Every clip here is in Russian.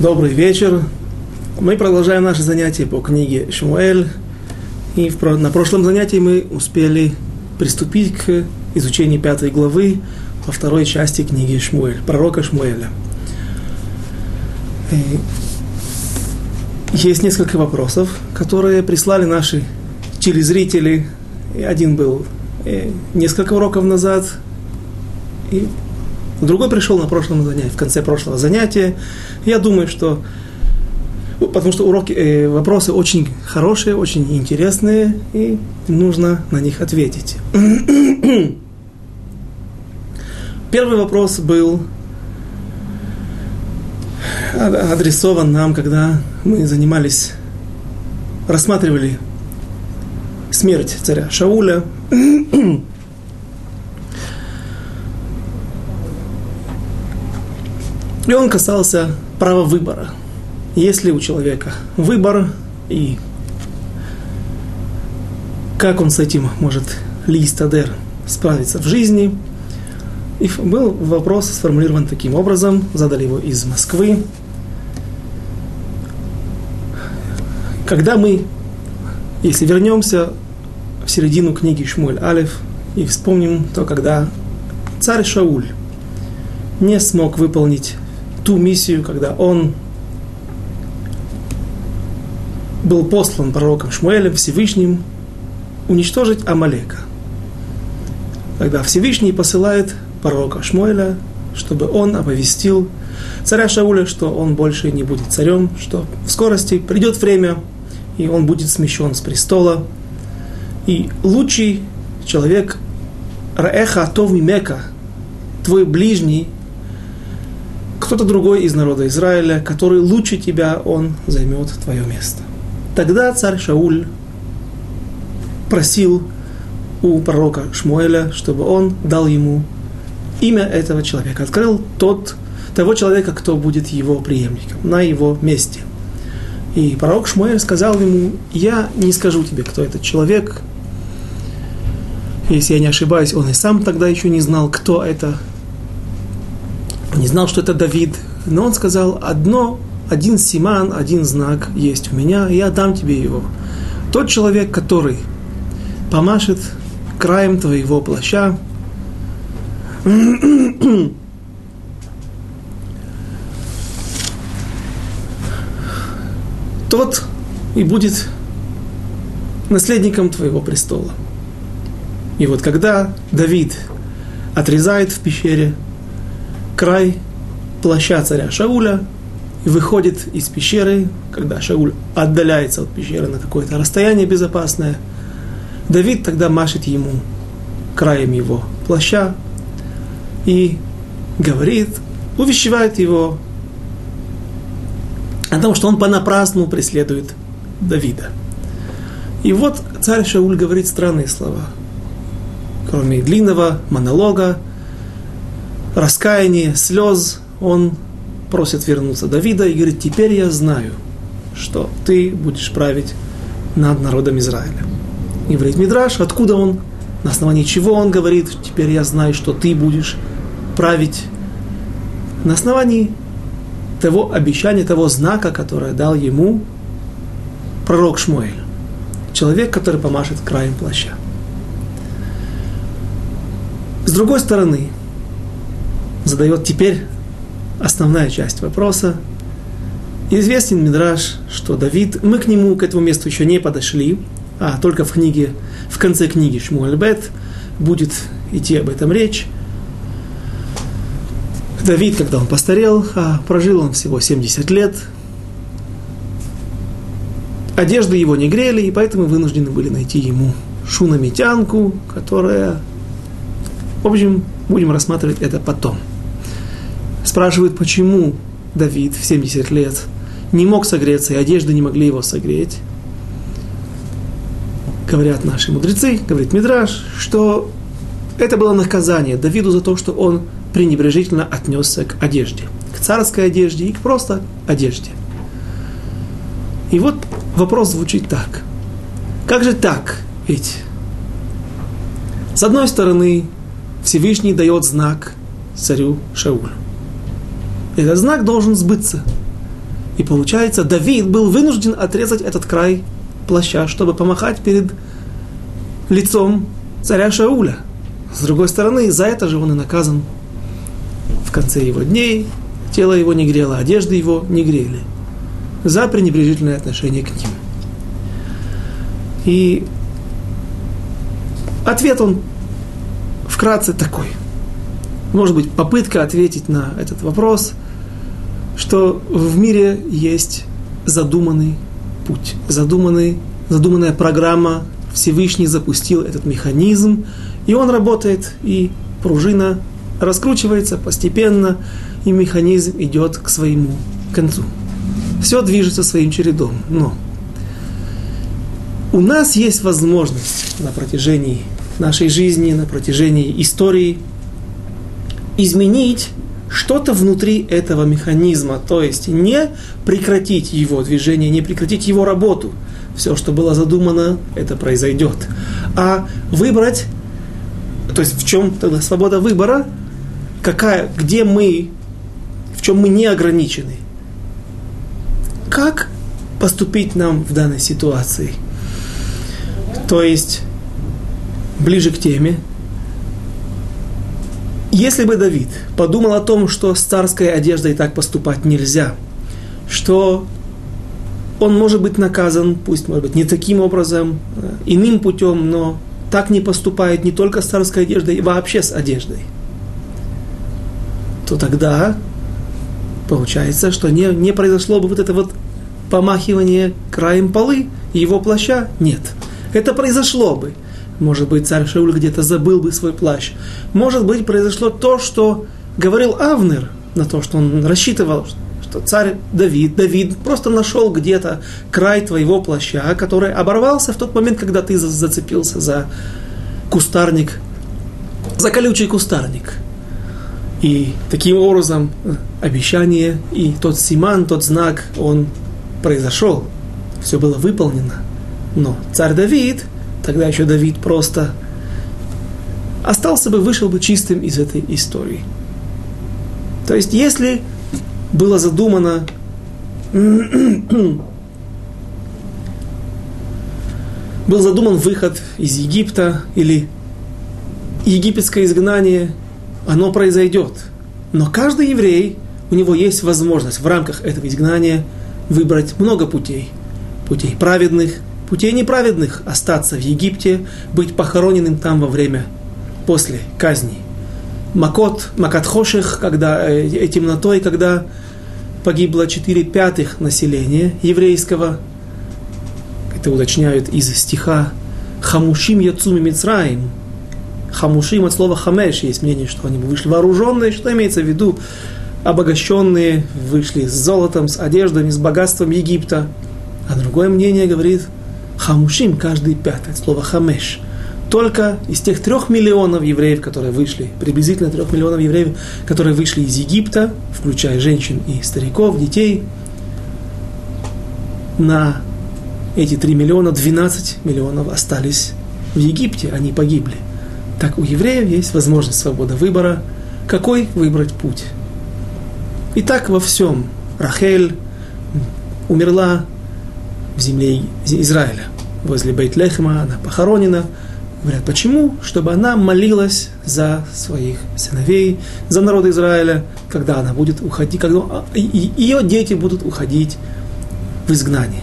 Добрый вечер. Мы продолжаем наше занятие по книге Шмуэль. И в, на прошлом занятии мы успели приступить к изучению пятой главы во второй части книги Шмуэль, пророка Шмуэля. И есть несколько вопросов, которые прислали наши телезрители. Один был э, несколько уроков назад, и Другой пришел на прошлом занятии, в конце прошлого занятия. Я думаю, что потому что уроки, э, вопросы очень хорошие, очень интересные, и нужно на них ответить. Первый вопрос был адресован нам, когда мы занимались, рассматривали смерть царя Шауля. И он касался права выбора. Есть ли у человека выбор и как он с этим может Листадер справиться в жизни. И был вопрос сформулирован таким образом, задали его из Москвы. Когда мы, если вернемся в середину книги Шмуль Алиф и вспомним то, когда царь Шауль не смог выполнить ту миссию, когда он был послан пророком Шмуэлем Всевышним уничтожить Амалека. Тогда Всевышний посылает пророка Шмуэля, чтобы он оповестил царя Шауля, что он больше не будет царем, что в скорости придет время, и он будет смещен с престола. И лучший человек Раэха Атов Мимека, твой ближний, кто-то другой из народа Израиля, который лучше тебя, он займет твое место. Тогда царь Шауль просил у пророка Шмуэля, чтобы он дал ему имя этого человека. Открыл тот, того человека, кто будет его преемником, на его месте. И пророк Шмуэль сказал ему, я не скажу тебе, кто этот человек. Если я не ошибаюсь, он и сам тогда еще не знал, кто это не знал, что это Давид, но он сказал, одно, один симан, один знак есть у меня, и я дам тебе его. Тот человек, который помашет краем твоего плаща, тот и будет наследником твоего престола. И вот когда Давид отрезает в пещере край плаща царя Шауля и выходит из пещеры, когда Шауль отдаляется от пещеры на какое-то расстояние безопасное. Давид тогда машет ему краем его плаща и говорит, увещевает его о том, что он понапрасну преследует Давида. И вот царь Шауль говорит странные слова. Кроме длинного монолога, раскаяния, слез, он просит вернуться Давида и говорит, теперь я знаю, что ты будешь править над народом Израиля. И говорит Мидраш, откуда он, на основании чего он говорит, теперь я знаю, что ты будешь править на основании того обещания, того знака, которое дал ему пророк Шмуэль, человек, который помашет краем плаща. С другой стороны, задает теперь основная часть вопроса. Известен Мидраш, что Давид, мы к нему, к этому месту еще не подошли, а только в книге, в конце книги Шмуэльбет будет идти об этом речь. Давид, когда он постарел, а прожил он всего 70 лет, одежды его не грели, и поэтому вынуждены были найти ему шунамитянку, которая... В общем, будем рассматривать это потом – Спрашивают, почему Давид в 70 лет не мог согреться, и одежды не могли его согреть. Говорят наши мудрецы, говорит Мидраш, что это было наказание Давиду за то, что он пренебрежительно отнесся к одежде, к царской одежде и к просто одежде. И вот вопрос звучит так. Как же так? Ведь с одной стороны Всевышний дает знак царю Шаулю. Этот знак должен сбыться. И получается, Давид был вынужден отрезать этот край плаща, чтобы помахать перед лицом царя Шауля. С другой стороны, за это же он и наказан в конце его дней. Тело его не грело, одежды его не грели. За пренебрежительное отношение к ним. И ответ он вкратце такой. Может быть, попытка ответить на этот вопрос, что в мире есть задуманный путь, задуманный, задуманная программа, Всевышний запустил этот механизм, и он работает, и пружина раскручивается постепенно, и механизм идет к своему концу. Все движется своим чередом, но у нас есть возможность на протяжении нашей жизни, на протяжении истории изменить что-то внутри этого механизма, то есть не прекратить его движение, не прекратить его работу. Все, что было задумано, это произойдет. А выбрать, то есть в чем тогда свобода выбора, какая, где мы, в чем мы не ограничены. Как поступить нам в данной ситуации? То есть, ближе к теме, если бы Давид подумал о том, что с царской одеждой так поступать нельзя, что он может быть наказан, пусть, может быть, не таким образом, э, иным путем, но так не поступает не только с царской одеждой, вообще с одеждой, то тогда получается, что не, не произошло бы вот это вот помахивание краем полы его плаща. Нет. Это произошло бы. Может быть, царь Шауль где-то забыл бы свой плащ. Может быть, произошло то, что говорил Авнер, на то, что он рассчитывал, что царь Давид, Давид просто нашел где-то край твоего плаща, который оборвался в тот момент, когда ты зацепился за кустарник, за колючий кустарник. И таким образом э, обещание и тот симан, тот знак, он произошел. Все было выполнено. Но царь Давид – тогда еще Давид просто остался бы, вышел бы чистым из этой истории. То есть, если было задумано был задуман выход из Египта или египетское изгнание, оно произойдет. Но каждый еврей, у него есть возможность в рамках этого изгнания выбрать много путей. Путей праведных, путей неправедных остаться в Египте, быть похороненным там во время, после казни. Макот, Макат Хоших, когда, э, темнотой, когда погибло 4 пятых населения еврейского, это уточняют из стиха Хамушим Яцуми Мицраим. Хамушим от слова хамеш, есть мнение, что они вышли вооруженные, что имеется в виду обогащенные, вышли с золотом, с одеждами, с богатством Египта. А другое мнение говорит, Хамушим каждый пятый, слово хамеш. Только из тех трех миллионов евреев, которые вышли, приблизительно трех миллионов евреев, которые вышли из Египта, включая женщин и стариков, детей, на эти три миллиона, 12 миллионов остались в Египте, они погибли. Так у евреев есть возможность свободы выбора, какой выбрать путь. И так во всем. Рахель умерла в земле Израиля. Возле Бейтлехема она похоронена. Говорят, почему? Чтобы она молилась за своих сыновей, за народ Израиля, когда она будет уходить, когда а, ее дети будут уходить в изгнание.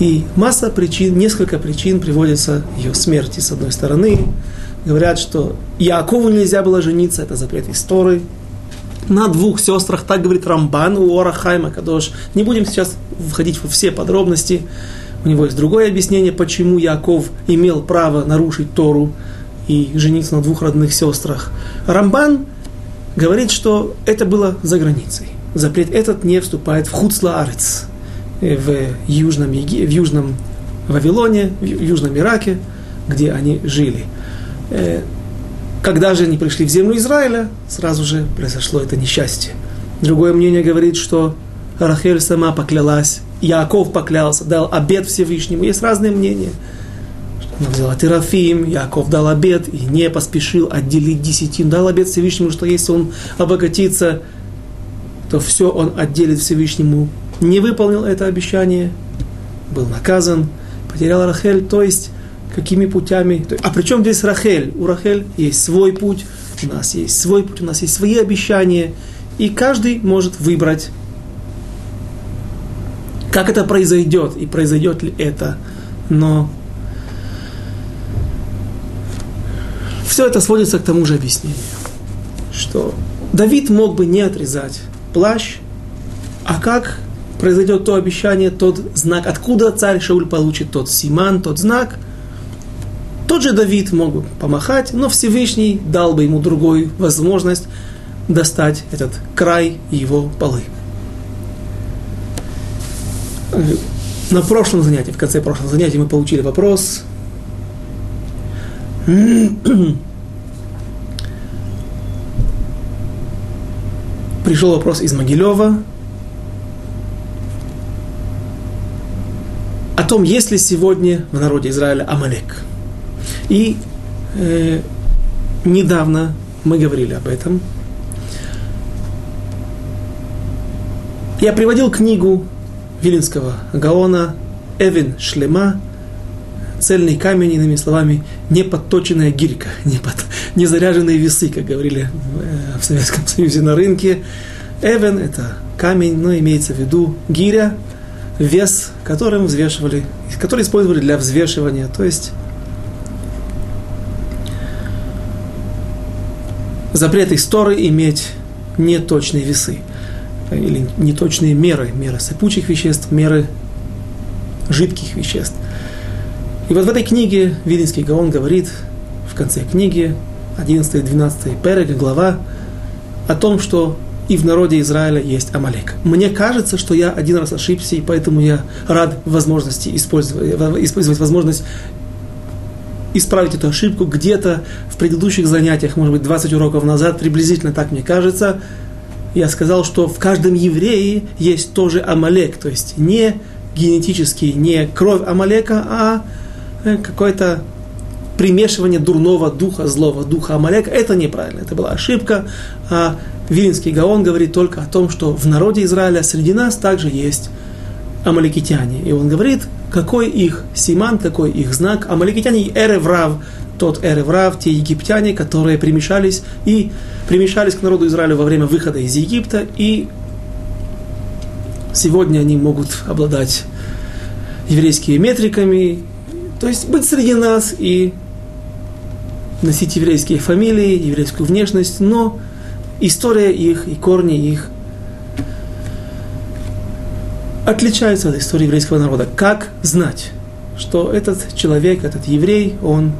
И масса причин, несколько причин приводится ее смерти. С одной стороны, говорят, что Якову нельзя было жениться, это запрет истории на двух сестрах, так говорит Рамбан у Орахайма Кадош. Не будем сейчас входить во все подробности. У него есть другое объяснение, почему Яков имел право нарушить Тору и жениться на двух родных сестрах. Рамбан говорит, что это было за границей. Запрет этот не вступает в Хуцлаарец, э, в южном, в южном Вавилоне, в южном Ираке, где они жили. Когда же они пришли в землю Израиля, сразу же произошло это несчастье. Другое мнение говорит, что Рахель сама поклялась, Яков поклялся, дал обед Всевышнему. Есть разные мнения. Она взяла Терафим, Яков дал обед и не поспешил отделить десятин. Дал обед Всевышнему, что если он обогатится то все он отделит Всевышнему. Не выполнил это обещание, был наказан, потерял Рахель, то есть какими путями. А при чем здесь Рахель? У Рахель есть свой путь, у нас есть свой путь, у нас есть свои обещания, и каждый может выбрать, как это произойдет и произойдет ли это. Но все это сводится к тому же объяснению, что Давид мог бы не отрезать плащ, а как произойдет то обещание, тот знак, откуда царь Шауль получит тот симан, тот знак, тот же Давид мог бы помахать, но Всевышний дал бы ему другую возможность достать этот край его полы. На прошлом занятии, в конце прошлого занятия мы получили вопрос. Пришел вопрос из Могилева о том, есть ли сегодня в народе Израиля Амалек. И э, недавно мы говорили об этом. Я приводил книгу Вилинского Гаона Эвин Шлема цельный камень, иными словами, не подточенная гирька, не, под, не заряженные весы, как говорили э, в Советском Союзе на рынке. Эвен – это камень, но имеется в виду гиря, вес, которым взвешивали, который использовали для взвешивания, то есть запрет истории иметь неточные весы или неточные меры, меры сыпучих веществ, меры жидких веществ. И вот в этой книге Вилинский Гаон говорит в конце книги, 11-12 перек, глава, о том, что и в народе Израиля есть Амалек. Мне кажется, что я один раз ошибся, и поэтому я рад возможности использовать, использовать возможность исправить эту ошибку где-то в предыдущих занятиях, может быть, 20 уроков назад, приблизительно так мне кажется, я сказал, что в каждом еврее есть тоже Амалек, то есть не генетический, не кровь Амалека, а э, какое-то примешивание дурного духа, злого духа Амалека. Это неправильно, это была ошибка. А Вилинский Гаон говорит только о том, что в народе Израиля среди нас также есть амаликитяне. И он говорит, какой их симан, какой их знак. Амаликитяне Эреврав, тот Эреврав, те египтяне, которые примешались и примешались к народу Израиля во время выхода из Египта, и сегодня они могут обладать еврейскими метриками, то есть быть среди нас и носить еврейские фамилии, еврейскую внешность, но история их и корни их отличаются от истории еврейского народа. Как знать, что этот человек, этот еврей, он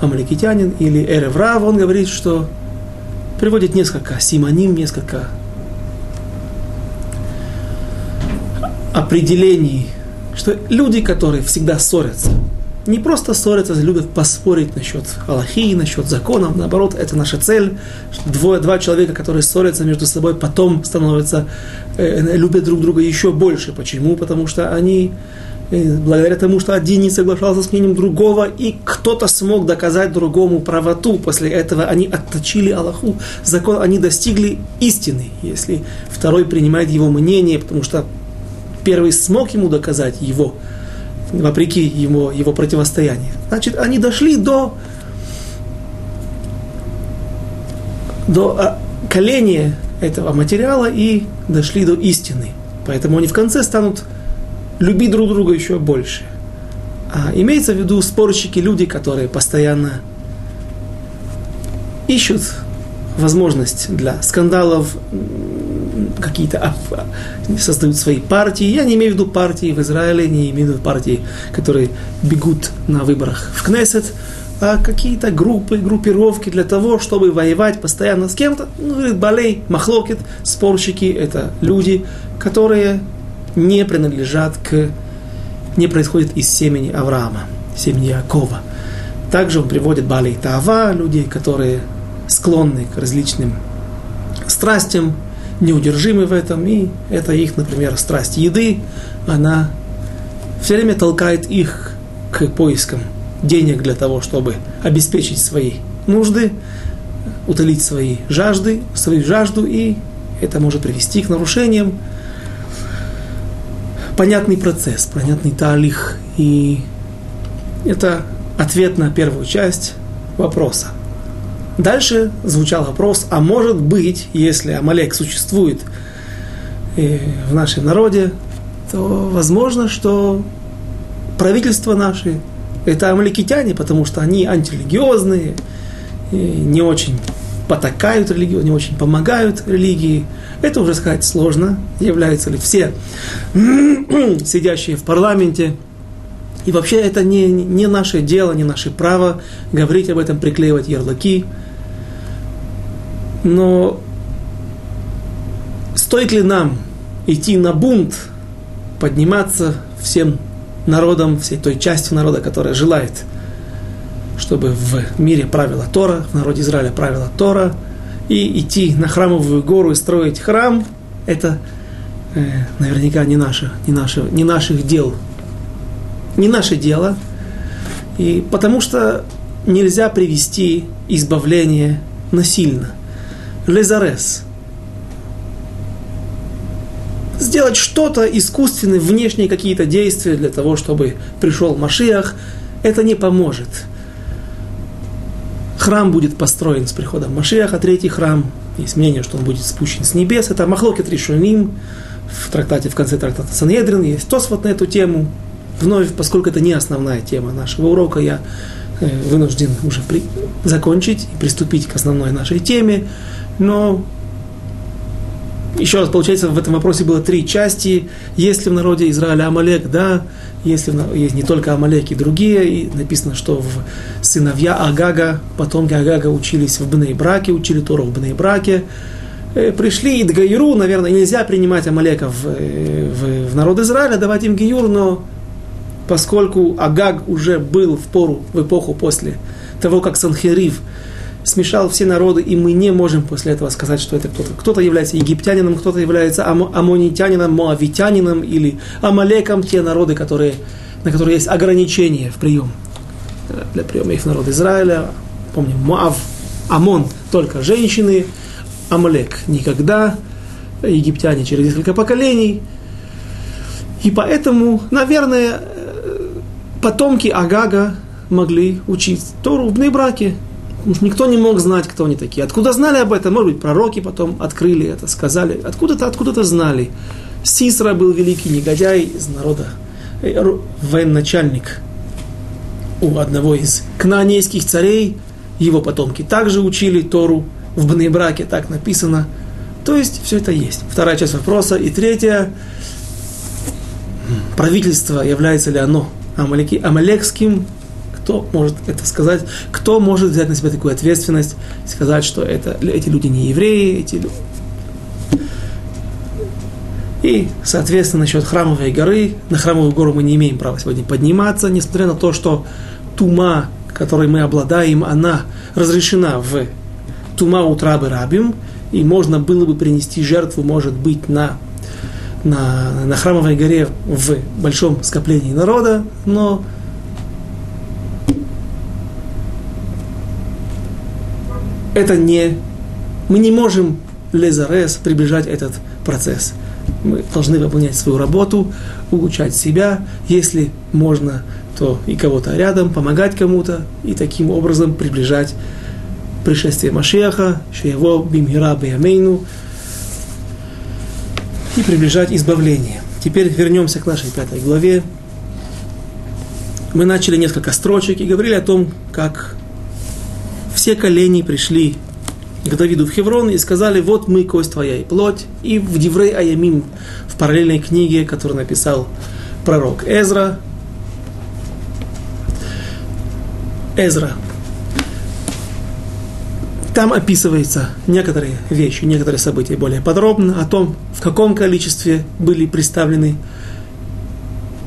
амаликитянин или эреврав, он говорит, что приводит несколько симоним, несколько определений, что люди, которые всегда ссорятся, не просто ссорятся, любят поспорить насчет Аллахи, насчет законов, наоборот, это наша цель. Двое, два человека, которые ссорятся между собой, потом становятся, э, любят друг друга еще больше. Почему? Потому что они, э, благодаря тому, что один не соглашался с мнением другого, и кто-то смог доказать другому правоту, после этого они отточили Аллаху, закон, они достигли истины, если второй принимает его мнение, потому что первый смог ему доказать его вопреки его, его противостоянию. Значит, они дошли до, до а, коления этого материала и дошли до истины. Поэтому они в конце станут любить друг друга еще больше. А имеется в виду спорщики, люди, которые постоянно ищут возможность для скандалов, какие-то создают свои партии. Я не имею в виду партии в Израиле, не имею в виду партии, которые бегут на выборах в Кнессет, а какие-то группы, группировки для того, чтобы воевать постоянно с кем-то. Ну, балей, махлокет, спорщики – это люди, которые не принадлежат к, не происходят из семени Авраама, семени Якова. Также он приводит балей Таава, люди, которые склонны к различным страстям, неудержимы в этом, и это их, например, страсть еды, она все время толкает их к поискам денег для того, чтобы обеспечить свои нужды, утолить свои жажды, свою жажду, и это может привести к нарушениям. Понятный процесс, понятный талих. И это ответ на первую часть вопроса. Дальше звучал вопрос, а может быть, если Амалек существует э, в нашем народе, то возможно, что правительство наше это амаликитяне, потому что они антирелигиозные, не очень потакают религию, не очень помогают религии. Это уже сказать сложно. Являются ли все сидящие в парламенте и вообще это не, не наше дело, не наше право говорить об этом, приклеивать ярлыки. Но стоит ли нам идти на бунт, подниматься всем народом, всей той частью народа, которая желает, чтобы в мире правила Тора, в народе Израиля правила Тора, и идти на храмовую гору и строить храм, это э, наверняка не наше, не, наше, не наших дел не наше дело, и потому что нельзя привести избавление насильно. Лезарес. Сделать что-то искусственное, внешние какие-то действия для того, чтобы пришел Машиах, это не поможет. Храм будет построен с приходом Машиаха, третий храм. Есть мнение, что он будет спущен с небес. Это Махлокет Ришуним. В трактате, в конце трактата Санедрин есть Тосфот на эту тему вновь, поскольку это не основная тема нашего урока, я э, вынужден уже при, закончить и приступить к основной нашей теме. Но еще раз, получается, в этом вопросе было три части. Есть ли в народе Израиля Амалек? Да. Если есть не только Амалек и другие, и написано, что в сыновья Агага, потомки Агага учились в Бней-Браке, учили Тору в Бней-Браке, э, пришли и Дгаиру, наверное, нельзя принимать Амалека в, э, в, в народ Израиля, давать им Гиюр, но поскольку Агаг уже был в пору, в эпоху после того, как Санхерив смешал все народы, и мы не можем после этого сказать, что это кто-то. Кто-то является египтянином, кто-то является амонитянином, моавитянином или амалеком, те народы, которые, на которые есть ограничения в прием. Для приема их народ Израиля, помним, Моав, Амон, только женщины, Амалек никогда, египтяне через несколько поколений. И поэтому, наверное, потомки Агага могли учить Тору в Бнейбраке. Что никто не мог знать, кто они такие. Откуда знали об этом? Может быть, пророки потом открыли это, сказали. Откуда-то, откуда-то знали. Сисра был великий негодяй из народа, э, военачальник у одного из кнаанейских царей. Его потомки также учили Тору в Бнейбраке, так написано. То есть все это есть. Вторая часть вопроса. И третья. Правительство, является ли оно амалекским, кто может это сказать, кто может взять на себя такую ответственность, сказать, что это, эти люди не евреи, эти люди... И, соответственно, насчет храмовой горы, на храмовую гору мы не имеем права сегодня подниматься, несмотря на то, что тума, которой мы обладаем, она разрешена в тума утрабы рабим, и можно было бы принести жертву, может быть, на на, на храмовой горе в большом скоплении народа, но это не... Мы не можем лезарес приближать этот процесс. Мы должны выполнять свою работу, улучшать себя, если можно, то и кого-то рядом, помогать кому-то, и таким образом приближать пришествие Машеха, его Бимхира Беямейну, и приближать избавление. Теперь вернемся к нашей пятой главе. Мы начали несколько строчек и говорили о том, как все колени пришли к Давиду в Хеврон и сказали, вот мы, кость твоя и плоть. И в Диврей Аямим, в параллельной книге, которую написал пророк Эзра, Эзра. Там описываются некоторые вещи, некоторые события более подробно о том, в каком количестве были представлены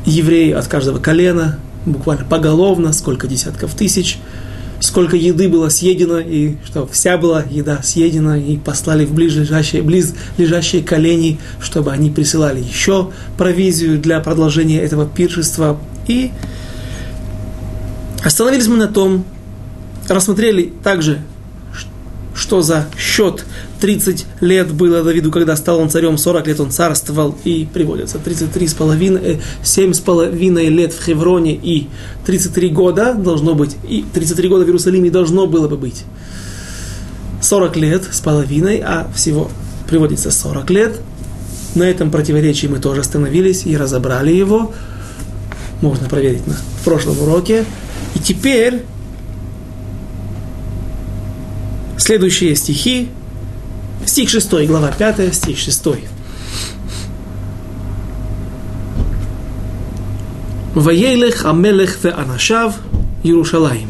евреи от каждого колена, буквально поголовно, сколько десятков тысяч, сколько еды было съедено, и что вся была еда съедена, и послали в ближайшие, близ лежащие колени, чтобы они присылали еще провизию для продолжения этого пиршества. И остановились мы на том, рассмотрели также что за счет 30 лет было Давиду, когда стал он царем, 40 лет он царствовал, и приводится 33 с половиной, 7 с половиной лет в Хевроне, и 33 года должно быть, и 33 года в Иерусалиме должно было бы быть. 40 лет с половиной, а всего приводится 40 лет. На этом противоречии мы тоже остановились и разобрали его. Можно проверить на прошлом уроке. И теперь Следующие стихи. Стих 6, глава 5, стих 6. Ваелех Амелех ве Анашав Иерушалаим.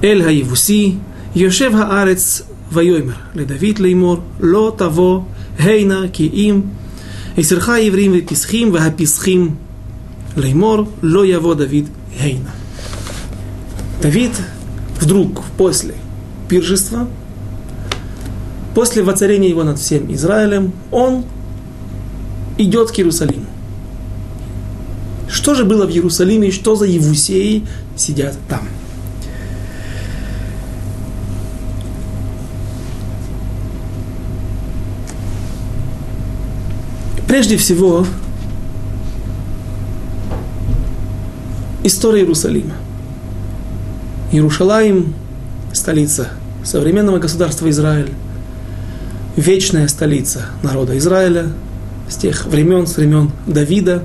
Эль Хаивуси, Йошев Хаарец Вайомер, Ледавит Леймор, Ло Таво, Хейна Киим, Исерха Еврим Веписхим, Вахаписхим, Леймор, Ло Яво Давид Хейна. Давид вдруг, после пиршества, после воцарения его над всем Израилем, он идет к Иерусалиму. Что же было в Иерусалиме, что за Евусеи сидят там? Прежде всего, история Иерусалима. Иерушалаим – столица современного государства Израиль, вечная столица народа Израиля с тех времен, с времен Давида,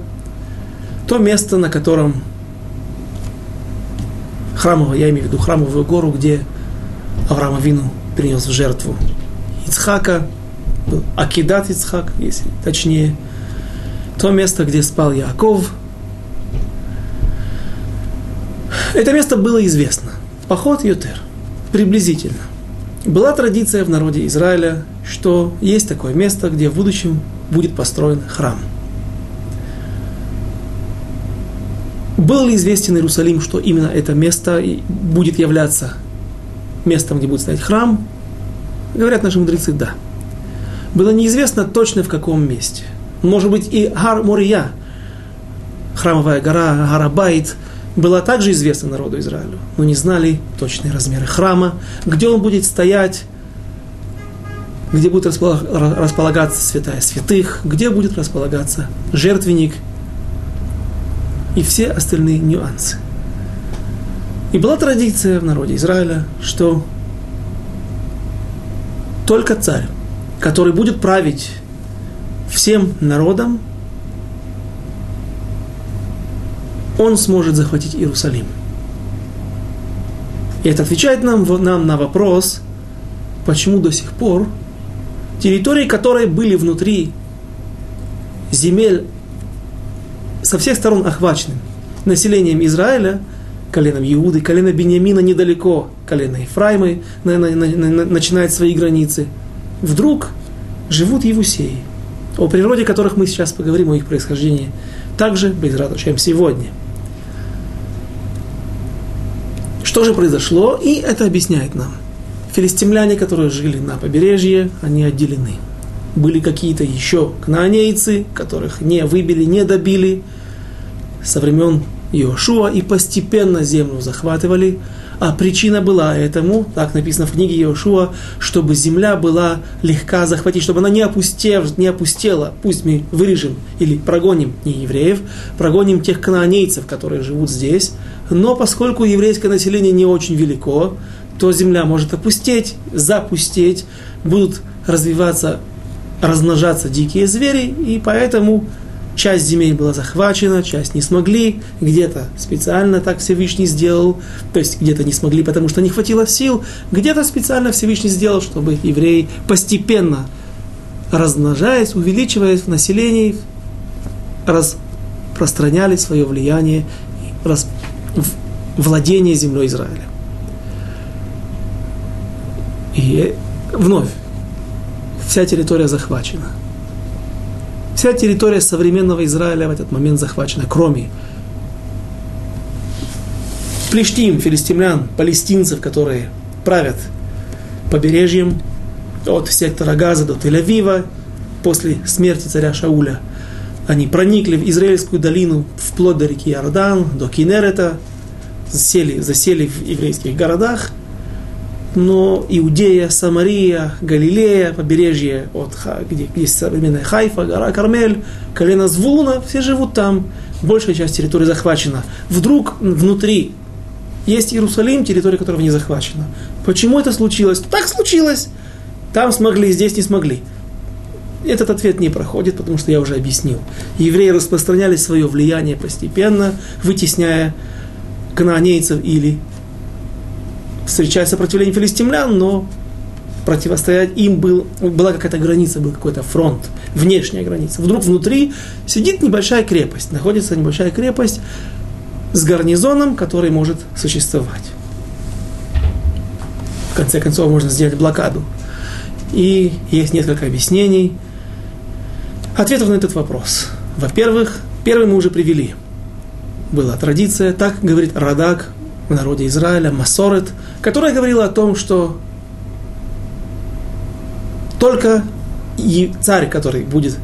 то место, на котором храмовое, я имею в виду храмовую гору, где Авраам Авину принес в жертву Ицхака – был Акидат Ицхак, если точнее, то место, где спал Яков. Это место было известно. Поход Ютер. Приблизительно. Была традиция в народе Израиля, что есть такое место, где в будущем будет построен храм. Был ли известен Иерусалим, что именно это место будет являться местом, где будет стоять храм? Говорят наши мудрецы, да было неизвестно точно в каком месте. Может быть, и Гар Мория, храмовая гора Гарабайт, была также известна народу Израилю, но не знали точные размеры храма, где он будет стоять, где будет располагаться святая святых, где будет располагаться жертвенник и все остальные нюансы. И была традиция в народе Израиля, что только царь который будет править всем народом, он сможет захватить Иерусалим. И это отвечает нам, нам на вопрос, почему до сих пор территории, которые были внутри земель со всех сторон охвачены населением Израиля, коленом Иуды, колено Бениамина недалеко, колено Ефраимы начинает свои границы – вдруг живут Евусеи, о природе которых мы сейчас поговорим, о их происхождении, также без чем сегодня. Что же произошло? И это объясняет нам. Филистимляне, которые жили на побережье, они отделены. Были какие-то еще кнаанейцы, которых не выбили, не добили со времен Иошуа и постепенно землю захватывали, а причина была этому, так написано в книге Иошуа, чтобы земля была легка захватить, чтобы она не, опустев, не опустела. Пусть мы вырежем или прогоним не евреев, прогоним тех канонейцев, которые живут здесь. Но поскольку еврейское население не очень велико, то земля может опустеть, запустеть, будут развиваться, размножаться дикие звери, и поэтому часть земель была захвачена, часть не смогли, где-то специально так Всевышний сделал, то есть где-то не смогли, потому что не хватило сил, где-то специально Всевышний сделал, чтобы евреи постепенно размножаясь, увеличиваясь в населении, распространяли свое влияние, рас, владение землей Израиля. И вновь, вся территория захвачена – Вся территория современного Израиля в этот момент захвачена, кроме плештим, филистимлян, палестинцев, которые правят побережьем от сектора Газа до Тель-Авива после смерти царя Шауля. Они проникли в Израильскую долину вплоть до реки Иордан, до Кинерета, засели, засели в еврейских городах. но Иудея, Самария, Галилея, побережье, от, где есть современная Хайфа, гора Кармель, колено Звулуна, все живут там. Большая часть территории захвачена. Вдруг внутри есть Иерусалим, территория которого не захвачена. Почему это случилось? Так случилось. Там смогли, здесь не смогли. Этот ответ не проходит, потому что я уже объяснил. Евреи распространяли свое влияние постепенно, вытесняя канонейцев или встречая сопротивление филистимлян, но противостоять им был, была какая-то граница, был какой-то фронт, внешняя граница. Вдруг внутри сидит небольшая крепость, находится небольшая крепость с гарнизоном, который может существовать. В конце концов, можно сделать блокаду. И есть несколько объяснений, ответов на этот вопрос. Во-первых, первый мы уже привели. Была традиция, так говорит Радак в народе Израиля, Масорет, которая говорила о том, что только царь, который будет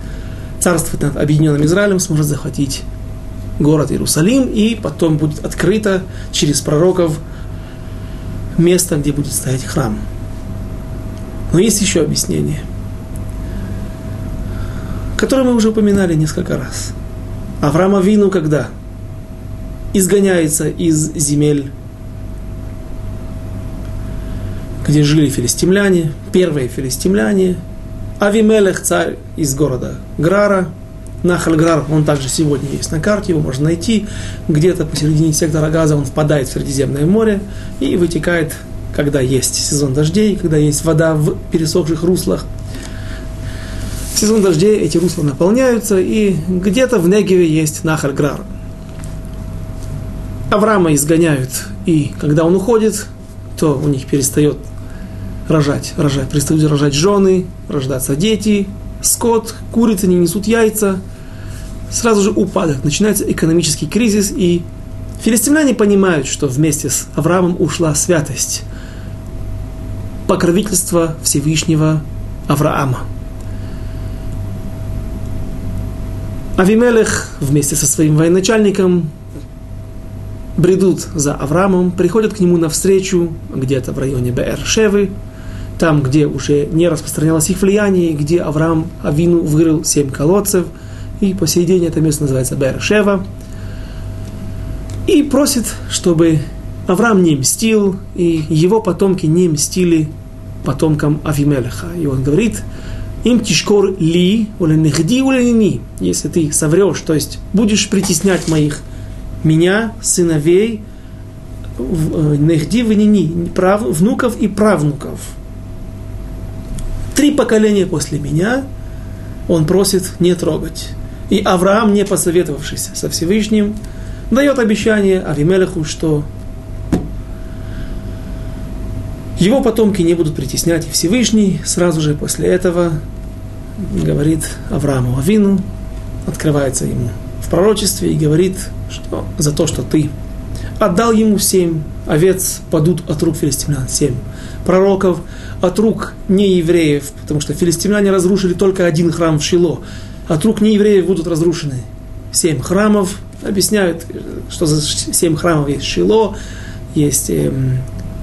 царствовать над объединенным Израилем, сможет захватить город Иерусалим, и потом будет открыто через пророков место, где будет стоять храм. Но есть еще объяснение, которое мы уже упоминали несколько раз. Авраам Авину когда изгоняется из земель, где жили филистимляне, первые филистимляне, Авимелех, царь из города Грара, Нахальграр, он также сегодня есть на карте, его можно найти. Где-то посередине сектора газа он впадает в Средиземное море и вытекает когда есть сезон дождей, когда есть вода в пересохших руслах. В сезон дождей эти русла наполняются, и где-то в Негеве есть Нахальграр. Авраама изгоняют, и когда он уходит, то у них перестает рожать, рожать, перестают рожать жены, рождаться дети, скот, курицы не несут яйца, сразу же упадок, начинается экономический кризис, и филистимляне понимают, что вместе с Авраамом ушла святость – покровительство Всевышнего Авраама. Авимелех вместе со своим военачальником бредут за Авраамом, приходят к нему навстречу где-то в районе Беэр-Шевы, там, где уже не распространялось их влияние, где Авраам Авину вырыл семь колодцев, и по сей день это место называется Беэр-Шева, и просит, чтобы Авраам не мстил, и его потомки не мстили потомкам Авимелеха. И он говорит, им тишкор ли, нехди ни, если ты соврешь, то есть будешь притеснять моих, меня, сыновей, э, нехди ванини, прав, внуков и правнуков. Три поколения после меня он просит не трогать. И Авраам, не посоветовавшись со Всевышним, дает обещание Авимелеху, что его потомки не будут притеснять и Всевышний. Сразу же после этого говорит Аврааму Авину, открывается ему в пророчестве и говорит, что за то, что ты отдал ему семь овец, падут от рук филистимлян, семь пророков, от рук неевреев, потому что филистимляне разрушили только один храм в Шило, от рук неевреев будут разрушены семь храмов, объясняют, что за семь храмов есть Шило, есть эм,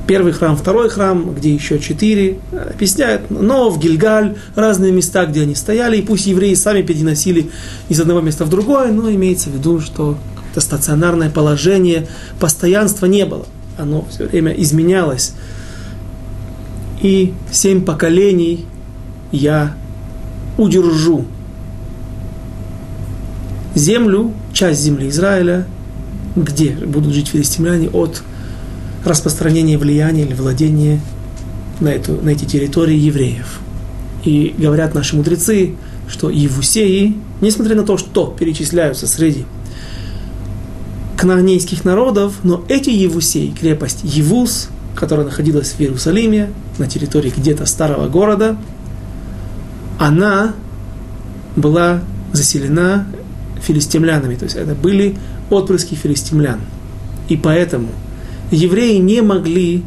первый храм, второй храм, где еще четыре, объясняют, но в Гильгаль, разные места, где они стояли, и пусть евреи сами переносили из одного места в другое, но имеется в виду, что это стационарное положение, постоянства не было, оно все время изменялось. И семь поколений я удержу. Землю, часть земли Израиля, где будут жить филистимляне от распространение влияния или владения на, эту, на эти территории евреев. И говорят наши мудрецы, что Евусеи, несмотря на то, что перечисляются среди кнаанейских народов, но эти Евусеи, крепость Евус, которая находилась в Иерусалиме, на территории где-то старого города, она была заселена филистимлянами, то есть это были отпрыски филистимлян. И поэтому – евреи не могли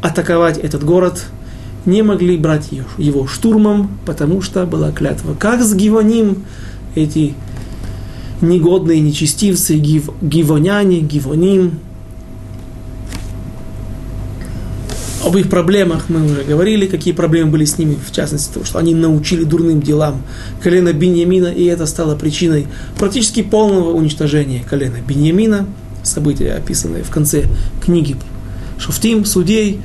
атаковать этот город, не могли брать его штурмом, потому что была клятва. Как с Гивоним? Эти негодные нечестивцы, гив, гивоняне, гивоним, об их проблемах мы уже говорили, какие проблемы были с ними, в частности, то, что они научили дурным делам колена Беньямина, и это стало причиной практически полного уничтожения колена Беньямина, события, описанные в конце книги Шуфтим, судей.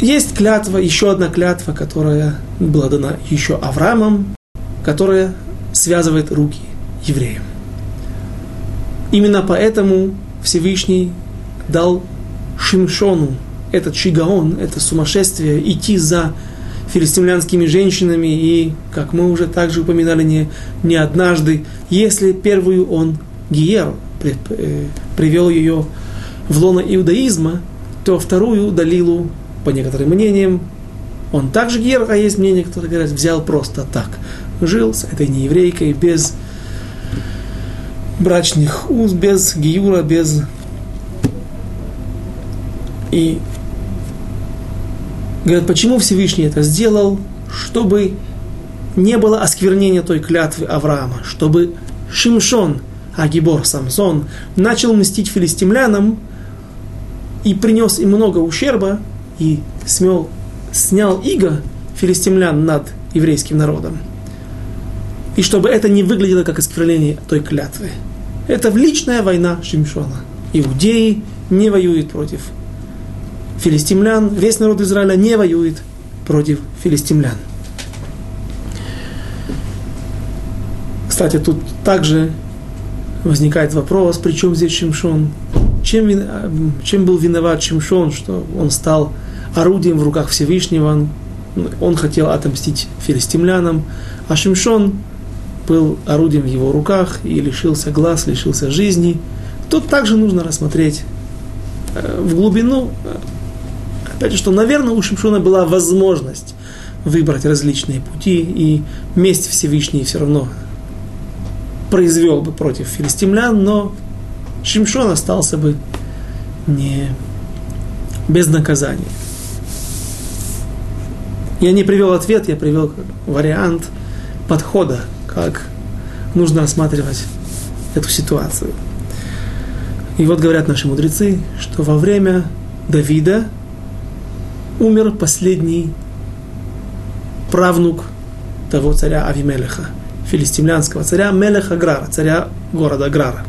Есть клятва, еще одна клятва, которая была дана еще Авраамом, которая связывает руки евреям. Именно поэтому Всевышний дал Шимшону этот шигаон, это сумасшествие, идти за филистимлянскими женщинами, и, как мы уже также упоминали не, не однажды, если первую он, Гиер, э, привел ее в лоно иудаизма, то вторую, Далилу, по некоторым мнениям, он также Гиер, а есть мнение, которые говорят, взял просто так. Жил с этой нееврейкой без брачных уз, без Гиюра, без и говорят, почему Всевышний это сделал, чтобы не было осквернения той клятвы Авраама, чтобы Шимшон, Агибор, Самсон, начал мстить филистимлянам и принес им много ущерба, и смел, снял иго филистимлян над еврейским народом. И чтобы это не выглядело как осквернение той клятвы. Это личная война Шимшона. Иудеи не воюют против филистимлян, весь народ Израиля не воюет против филистимлян. Кстати, тут также возникает вопрос, при чем здесь Шимшон? Чем, чем был виноват Шимшон, что он стал орудием в руках Всевышнего, он, он хотел отомстить филистимлянам, а Шимшон был орудием в его руках и лишился глаз, лишился жизни. Тут также нужно рассмотреть э, в глубину Опять же, что, наверное, у Шимшона была возможность выбрать различные пути, и месть Всевышний все равно произвел бы против филистимлян, но Шимшон остался бы не без наказания. Я не привел ответ, я привел вариант подхода, как нужно рассматривать эту ситуацию. И вот говорят наши мудрецы, что во время Давида умер последний правнук того царя Авимелеха, филистимлянского царя Мелеха Грара, царя города Грара.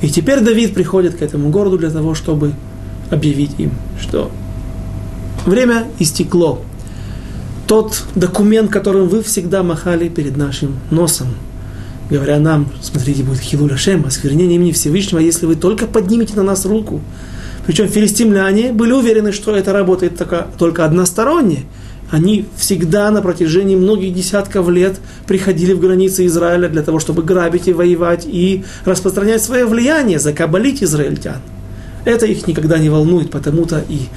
И теперь Давид приходит к этому городу для того, чтобы объявить им, что время истекло. Тот документ, которым вы всегда махали перед нашим носом, говоря нам, смотрите, будет Хилуля Шем, осквернение имени Всевышнего, если вы только поднимете на нас руку, причем филистимляне были уверены, что это работает только, односторонне. Они всегда на протяжении многих десятков лет приходили в границы Израиля для того, чтобы грабить и воевать и распространять свое влияние, закабалить израильтян. Это их никогда не волнует, потому-то и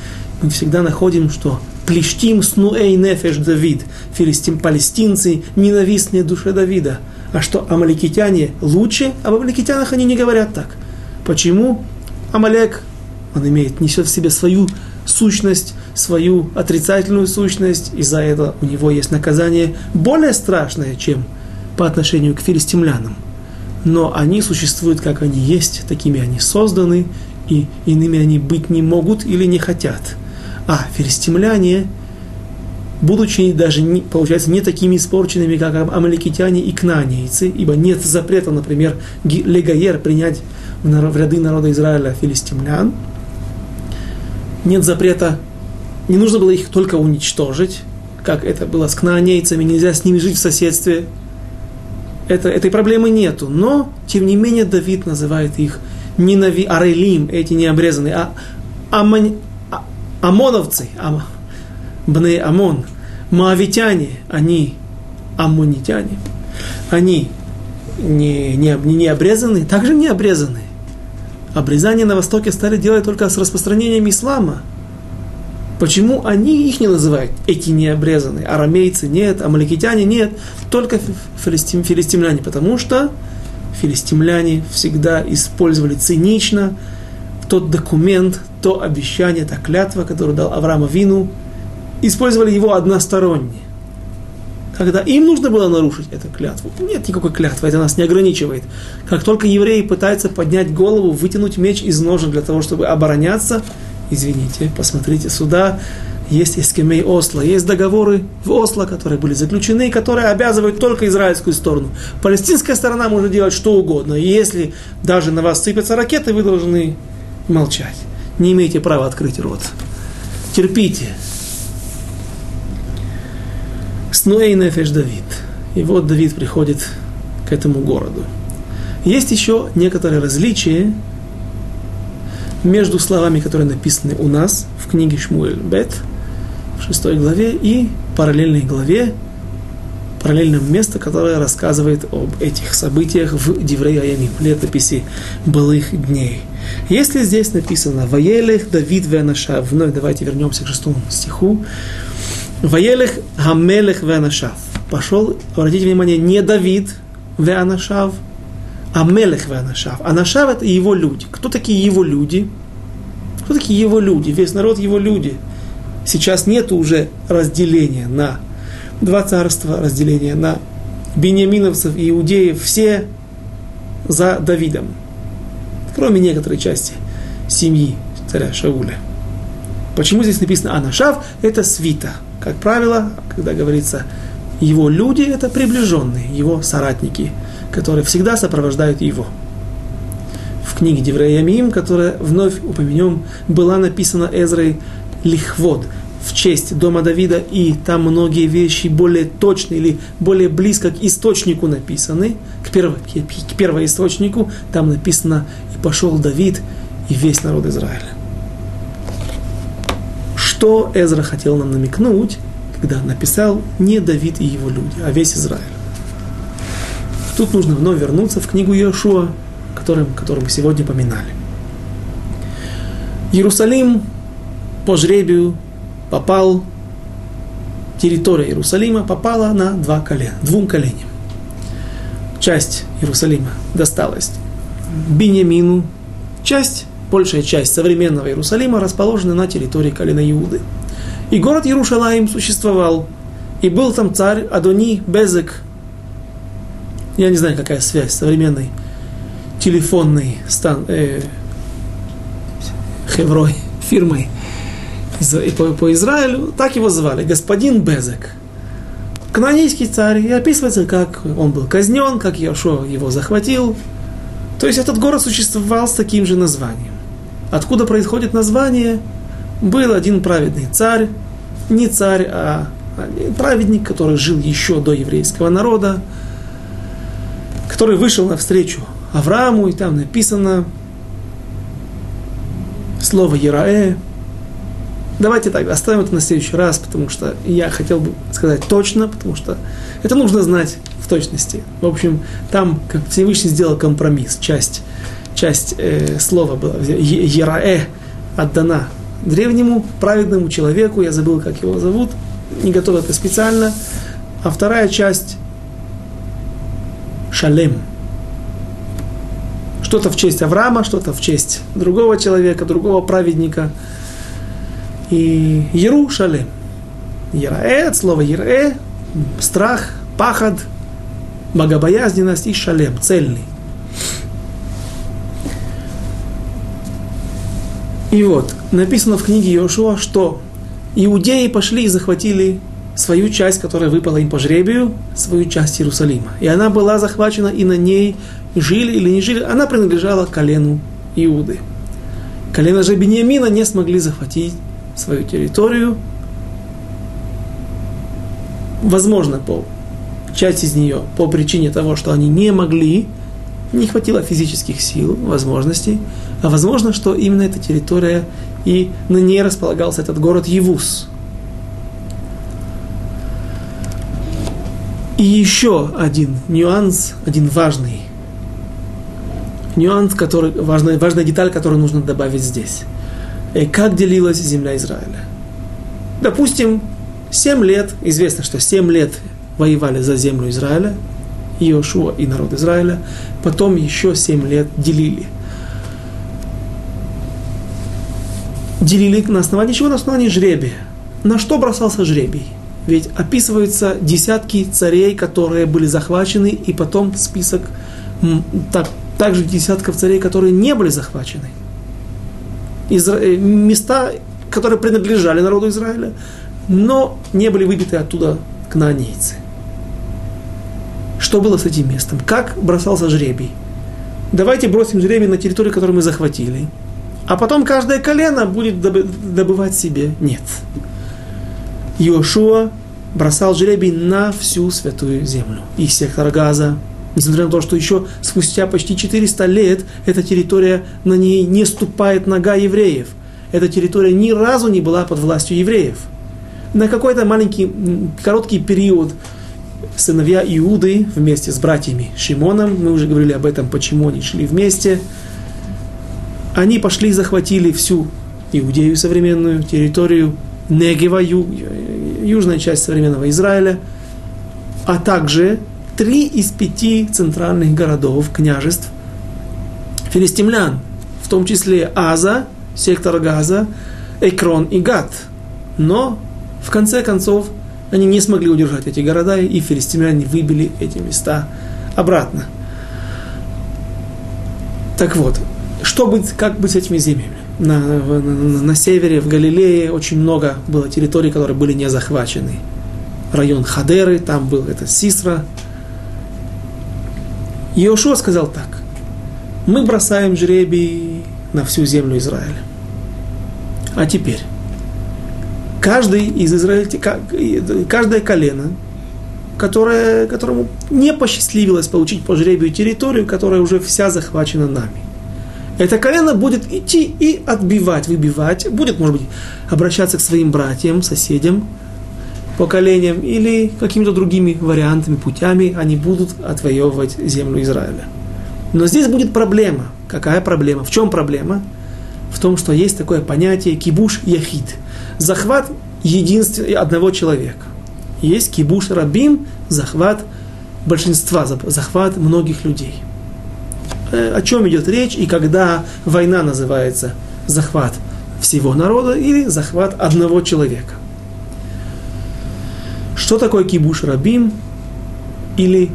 мы всегда находим, что плештим снуэй нефеш Давид, филистим палестинцы, ненавистные душе Давида. А что амаликитяне лучше, об амаликитянах они не говорят так. Почему? Амалек он имеет, несет в себе свою сущность, свою отрицательную сущность, и за это у него есть наказание более страшное, чем по отношению к филистимлянам. Но они существуют, как они есть, такими они созданы, и иными они быть не могут или не хотят. А филистимляне, будучи даже, не, получается, не такими испорченными, как амаликитяне и кнанейцы, ибо нет запрета, например, легаер принять в ряды народа Израиля филистимлян – нет запрета, не нужно было их только уничтожить, как это было с кнаанейцами, нельзя с ними жить в соседстве. Это, этой проблемы нету. Но, тем не менее, Давид называет их не нави, арелим, эти необрезанные, а амон, а, ОМОНовцы, ам, бне Амон, моавитяне, они аммонитяне, они не, не, не обрезаны, также не обрезаны обрезание на Востоке стали делать только с распространением ислама. Почему они их не называют, эти необрезанные? Арамейцы нет, амаликитяне нет, только филистим, филистимляне, потому что филистимляне всегда использовали цинично тот документ, то обещание, та клятва, которую дал Авраам Вину, использовали его односторонне. Когда им нужно было нарушить эту клятву. Нет никакой клятвы, это нас не ограничивает. Как только евреи пытаются поднять голову, вытянуть меч из ножен для того, чтобы обороняться, извините, посмотрите сюда, есть эскемей Осло, есть договоры в Осло, которые были заключены, которые обязывают только израильскую сторону. Палестинская сторона может делать что угодно. И если даже на вас сыпятся ракеты, вы должны молчать. Не имеете права открыть рот. Терпите. Снуэй Нефеш Давид. И вот Давид приходит к этому городу. Есть еще некоторые различия между словами, которые написаны у нас в книге Шмуэль Бет – в шестой главе и параллельной главе, параллельном место, которое рассказывает об этих событиях в Диврей Аямим, летописи былых дней. Если здесь написано «Ваелех Давид Венашав», вновь давайте вернемся к шестому стиху, «Ваелех Хамелех Венашав», пошел, обратите внимание, не Давид Венашав, а Мелех Венашав. Анашав – это его люди. Кто такие его люди? Кто такие его люди? Весь народ его люди – Сейчас нет уже разделения на два царства, разделения на бениаминовцев и иудеев, все за Давидом, кроме некоторой части семьи царя Шауля. Почему здесь написано Анашав? Это свита. Как правило, когда говорится его люди, это приближенные, его соратники, которые всегда сопровождают его. В книге Девреямим, которая вновь упомянем, была написана Эзрой лихвод, в честь дома Давида, и там многие вещи более точные или более близко к источнику написаны, к, перво, к первоисточнику, там написано «И пошел Давид и весь народ Израиля». Что Эзра хотел нам намекнуть, когда написал не Давид и его люди, а весь Израиль? Тут нужно вновь вернуться в книгу Иошуа, которым, которую мы сегодня поминали. Иерусалим по жребию попал, территория Иерусалима попала на два колена, двум коленям. Часть Иерусалима досталась Бениамину, часть, большая часть современного Иерусалима расположена на территории колена Иуды. И город Иерушалаим существовал, и был там царь Адони Безек. Я не знаю, какая связь современной телефонной стан, э, хеврой, фирмой по, по Израилю, так его звали, господин Безек. Канонийский царь, и описывается, как он был казнен, как Яшуа его захватил. То есть этот город существовал с таким же названием. Откуда происходит название? Был один праведный царь, не царь, а праведник, который жил еще до еврейского народа, который вышел навстречу Аврааму, и там написано слово Яраэ, Давайте так, оставим это на следующий раз, потому что я хотел бы сказать точно, потому что это нужно знать в точности. В общем, там как Всевышний сделал компромисс. Часть, часть э, слова была, Ераэ отдана древнему праведному человеку, я забыл, как его зовут, не готов это специально. А вторая часть Шалем. Что-то в честь Авраама, что-то в честь другого человека, другого праведника – и Ерушалем. Яраэ, от слова Яраэ, страх, пахад, богобоязненность и шалем, цельный. И вот, написано в книге Иошуа, что иудеи пошли и захватили свою часть, которая выпала им по жребию, свою часть Иерусалима. И она была захвачена, и на ней жили или не жили, она принадлежала колену Иуды. Колено же Бениамина не смогли захватить свою территорию. Возможно, по часть из нее по причине того, что они не могли, не хватило физических сил, возможностей, а возможно, что именно эта территория и на ней располагался этот город Евус. И еще один нюанс, один важный нюанс, который, важная, важная деталь, которую нужно добавить здесь как делилась земля Израиля. Допустим, 7 лет, известно, что 7 лет воевали за землю Израиля, Иошуа и народ Израиля, потом еще 7 лет делили. Делили на основании чего? На основании жребия. На что бросался жребий? Ведь описываются десятки царей, которые были захвачены, и потом список так, также десятков царей, которые не были захвачены. Изра... Э, места, которые принадлежали народу Израиля, но не были выбиты оттуда кнаанейцы. Что было с этим местом? Как бросался жребий? Давайте бросим жребий на территорию, которую мы захватили. А потом каждое колено будет добывать себе. Нет. Иошуа бросал жребий на всю святую землю. И сектор Газа, несмотря на то, что еще спустя почти 400 лет эта территория, на ней не ступает нога евреев. Эта территория ни разу не была под властью евреев. На какой-то маленький, короткий период сыновья Иуды вместе с братьями Шимоном, мы уже говорили об этом, почему они шли вместе, они пошли и захватили всю Иудею современную, территорию Негева, ю, южная часть современного Израиля, а также три из пяти центральных городов, княжеств филистимлян, в том числе Аза, сектор Газа, Экрон и Гат. Но, в конце концов, они не смогли удержать эти города, и филистимляне выбили эти места обратно. Так вот, что быть, как быть с этими землями? На, на, на, севере, в Галилее, очень много было территорий, которые были не захвачены. Район Хадеры, там был это Сисра. Иошуа сказал так. Мы бросаем жребий на всю землю Израиля. А теперь, каждый из израильтян, каждое колено, которое, которому не посчастливилось получить по жребию территорию, которая уже вся захвачена нами это колено будет идти и отбивать, выбивать, будет, может быть, обращаться к своим братьям, соседям, поколениям или какими-то другими вариантами, путями они будут отвоевывать землю Израиля. Но здесь будет проблема. Какая проблема? В чем проблема? В том, что есть такое понятие кибуш яхид. Захват единства одного человека. Есть кибуш рабим, захват большинства, захват многих людей. Э, о чем идет речь и когда война называется захват всего народа или захват одного человека. Что такое кибуш рабим? Или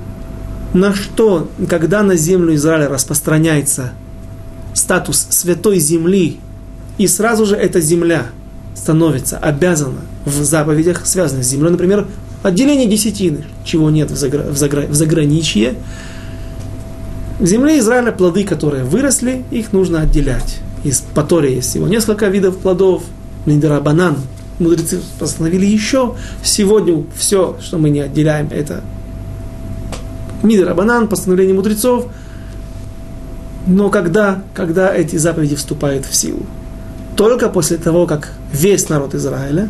на что, когда на землю Израиля распространяется статус святой земли, и сразу же эта земля становится обязана в заповедях, связанных с землей, например, отделение десятины, чего нет в, загра... в, загра... в заграничье, в земле Израиля плоды, которые выросли, их нужно отделять. Из Патории есть всего несколько видов плодов. Нидера банан. Мудрецы постановили еще. Сегодня все, что мы не отделяем, это Мидера банан, постановление мудрецов. Но когда, когда эти заповеди вступают в силу? Только после того, как весь народ Израиля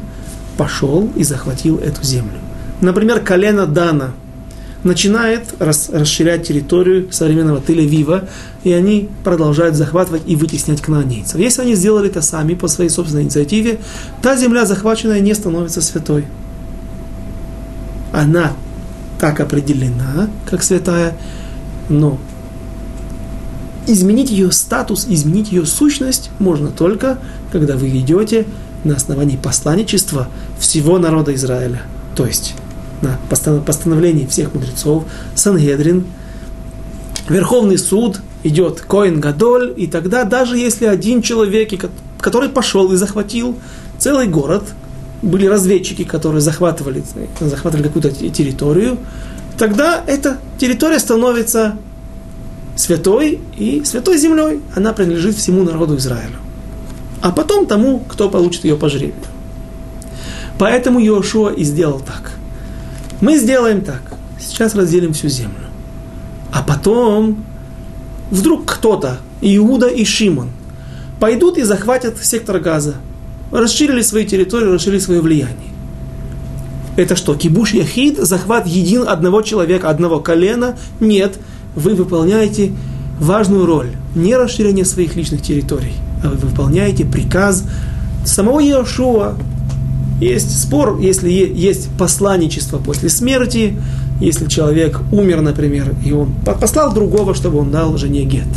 пошел и захватил эту землю. Например, колено Дана – начинает рас, расширять территорию современного Тель-Авива, и они продолжают захватывать и вытеснять кнаанейцев. Если они сделали это сами по своей собственной инициативе, та земля захваченная не становится святой. Она так определена, как святая, но изменить ее статус, изменить ее сущность можно только, когда вы идете на основании посланничества всего народа Израиля. То есть на постановлении всех мудрецов, Сангедрин, Верховный суд идет Коин Гадоль, и тогда даже если один человек, который пошел и захватил целый город, были разведчики, которые захватывали, захватывали какую-то территорию, тогда эта территория становится святой и святой землей. Она принадлежит всему народу Израиля. А потом тому, кто получит ее по жребию. Поэтому Иошуа и сделал так. Мы сделаем так. Сейчас разделим всю землю. А потом вдруг кто-то, Иуда и Шимон, пойдут и захватят сектор газа. Расширили свои территории, расширили свое влияние. Это что, кибуш яхид, захват един одного человека, одного колена? Нет, вы выполняете важную роль. Не расширение своих личных территорий, а вы выполняете приказ самого Иошуа, есть спор, если есть посланничество после смерти, если человек умер, например, и он послал другого, чтобы он дал жене гет.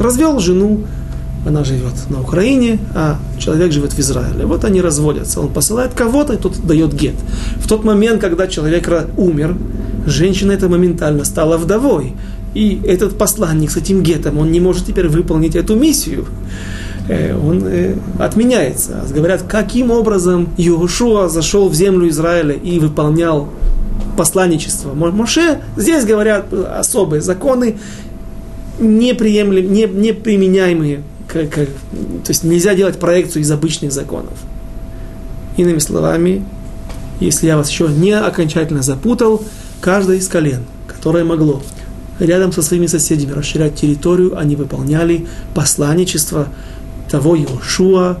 Развел жену, она живет на Украине, а человек живет в Израиле. Вот они разводятся. Он посылает кого-то, и тот дает гет. В тот момент, когда человек умер, женщина это моментально стала вдовой. И этот посланник с этим гетом, он не может теперь выполнить эту миссию. Э, он э, отменяется. Говорят, каким образом Иошуа зашел в землю Израиля и выполнял посланничество Моше. Здесь говорят особые законы, неприемлемые, не, неприменяемые как, то есть нельзя делать проекцию из обычных законов. Иными словами, если я вас еще не окончательно запутал, каждое из колен, которое могло рядом со своими соседями расширять территорию, они выполняли посланничество того Иошуа,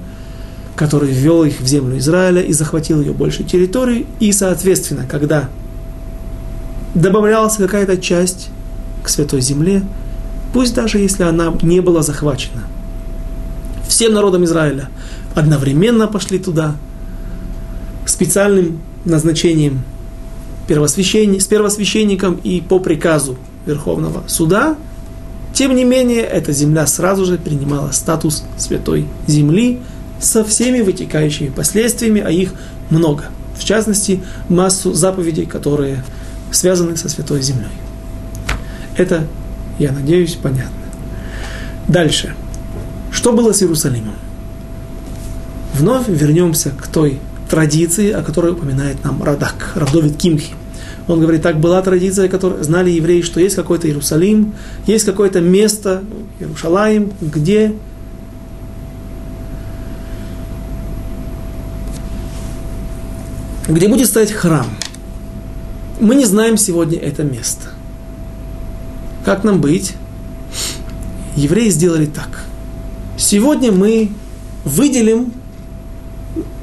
который ввел их в землю Израиля и захватил ее большей территории. И, соответственно, когда добавлялась какая-то часть к Святой Земле, пусть даже если она не была захвачена – всем народам Израиля одновременно пошли туда, специальным назначением первосвященник, с первосвященником и по приказу Верховного Суда. Тем не менее, эта земля сразу же принимала статус святой земли со всеми вытекающими последствиями, а их много. В частности, массу заповедей, которые связаны со святой землей. Это, я надеюсь, понятно. Дальше. Что было с Иерусалимом? Вновь вернемся к той традиции, о которой упоминает нам Радак, Равдовид Кимхи. Он говорит, так была традиция, которую знали евреи, что есть какой-то Иерусалим, есть какое-то место, Иерушалаим, где где будет стоять храм. Мы не знаем сегодня это место. Как нам быть? Евреи сделали так. Сегодня мы выделим,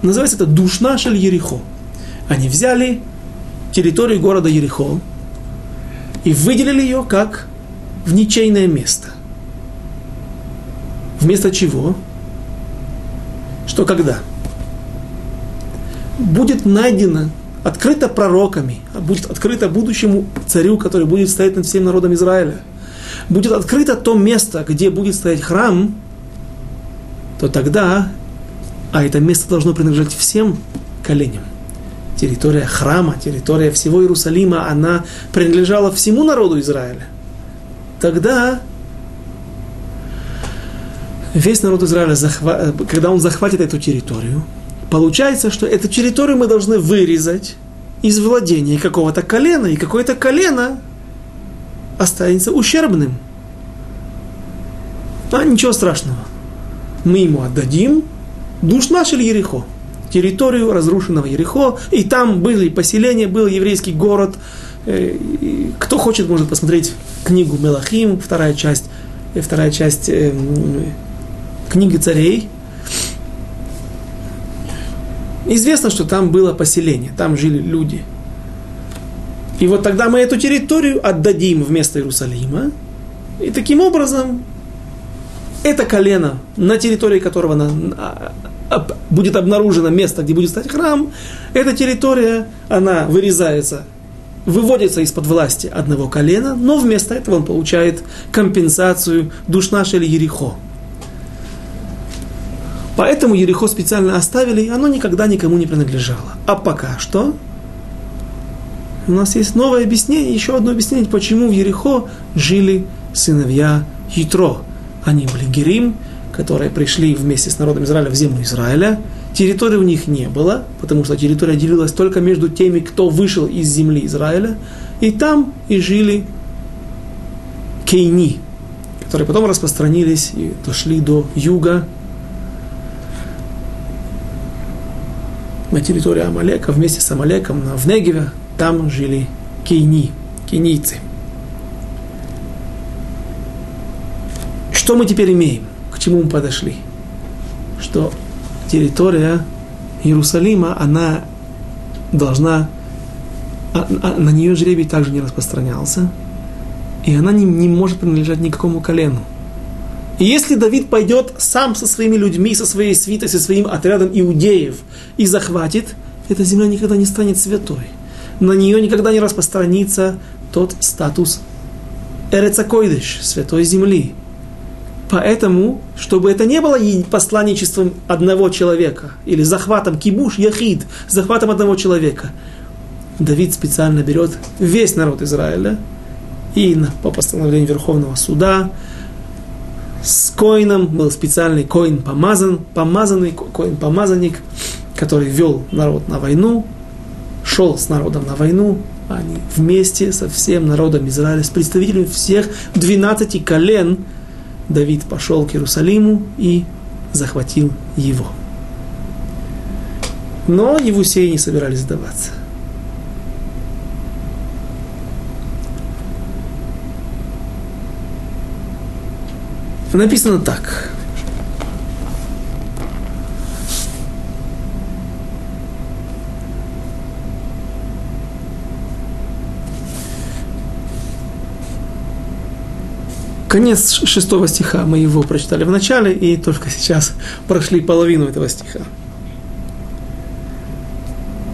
называется это Душна Шель Ерехо. Они взяли территорию города Ерехо и выделили ее как в ничейное место. Вместо чего? Что когда? Будет найдено, открыто пророками, будет открыто будущему царю, который будет стоять над всем народом Израиля. Будет открыто то место, где будет стоять храм, то тогда, а это место должно принадлежать всем коленям. Территория храма, территория всего Иерусалима, она принадлежала всему народу Израиля. Тогда весь народ Израиля, когда он захватит эту территорию, получается, что эту территорию мы должны вырезать из владения какого-то колена, и какое-то колено останется ущербным. А ничего страшного мы ему отдадим душ наш или Ерехо, территорию разрушенного Ерехо, и там были поселения, был еврейский город. Э, кто хочет, может посмотреть книгу Мелахим, вторая часть, э, вторая часть э, книги царей. Известно, что там было поселение, там жили люди. И вот тогда мы эту территорию отдадим вместо Иерусалима, и таким образом это колено, на территории которого будет обнаружено место, где будет стать храм, эта территория, она вырезается, выводится из-под власти одного колена, но вместо этого он получает компенсацию душнаш или ерехо. Поэтому Ерехо специально оставили, и оно никогда никому не принадлежало. А пока что у нас есть новое объяснение, еще одно объяснение, почему в Ерехо жили сыновья Ятро – они были Герим, которые пришли вместе с народом Израиля в землю Израиля. Территории у них не было, потому что территория делилась только между теми, кто вышел из земли Израиля. И там и жили Кейни, которые потом распространились и дошли до юга, на территории Амалека, вместе с Амалеком в Негеве, там жили кейни, кейнийцы. Что мы теперь имеем? К чему мы подошли? Что территория Иерусалима, она должна, а, а, на нее жребий также не распространялся, и она не, не может принадлежать никакому колену. И если Давид пойдет сам со своими людьми, со своей свитой, со своим отрядом иудеев и захватит, эта земля никогда не станет святой. На нее никогда не распространится тот статус Эрецакойдыш, святой земли. Поэтому, чтобы это не было посланничеством одного человека, или захватом кибуш, яхид, захватом одного человека, Давид специально берет весь народ Израиля и по постановлению Верховного Суда с коином был специальный коин помазан, помазанный коин помазанник, который вел народ на войну, шел с народом на войну, они вместе со всем народом Израиля, с представителями всех 12 колен, Давид пошел к Иерусалиму и захватил его. Но Евусеи не собирались сдаваться. Написано так. Конец шестого стиха мы его прочитали в начале и только сейчас прошли половину этого стиха.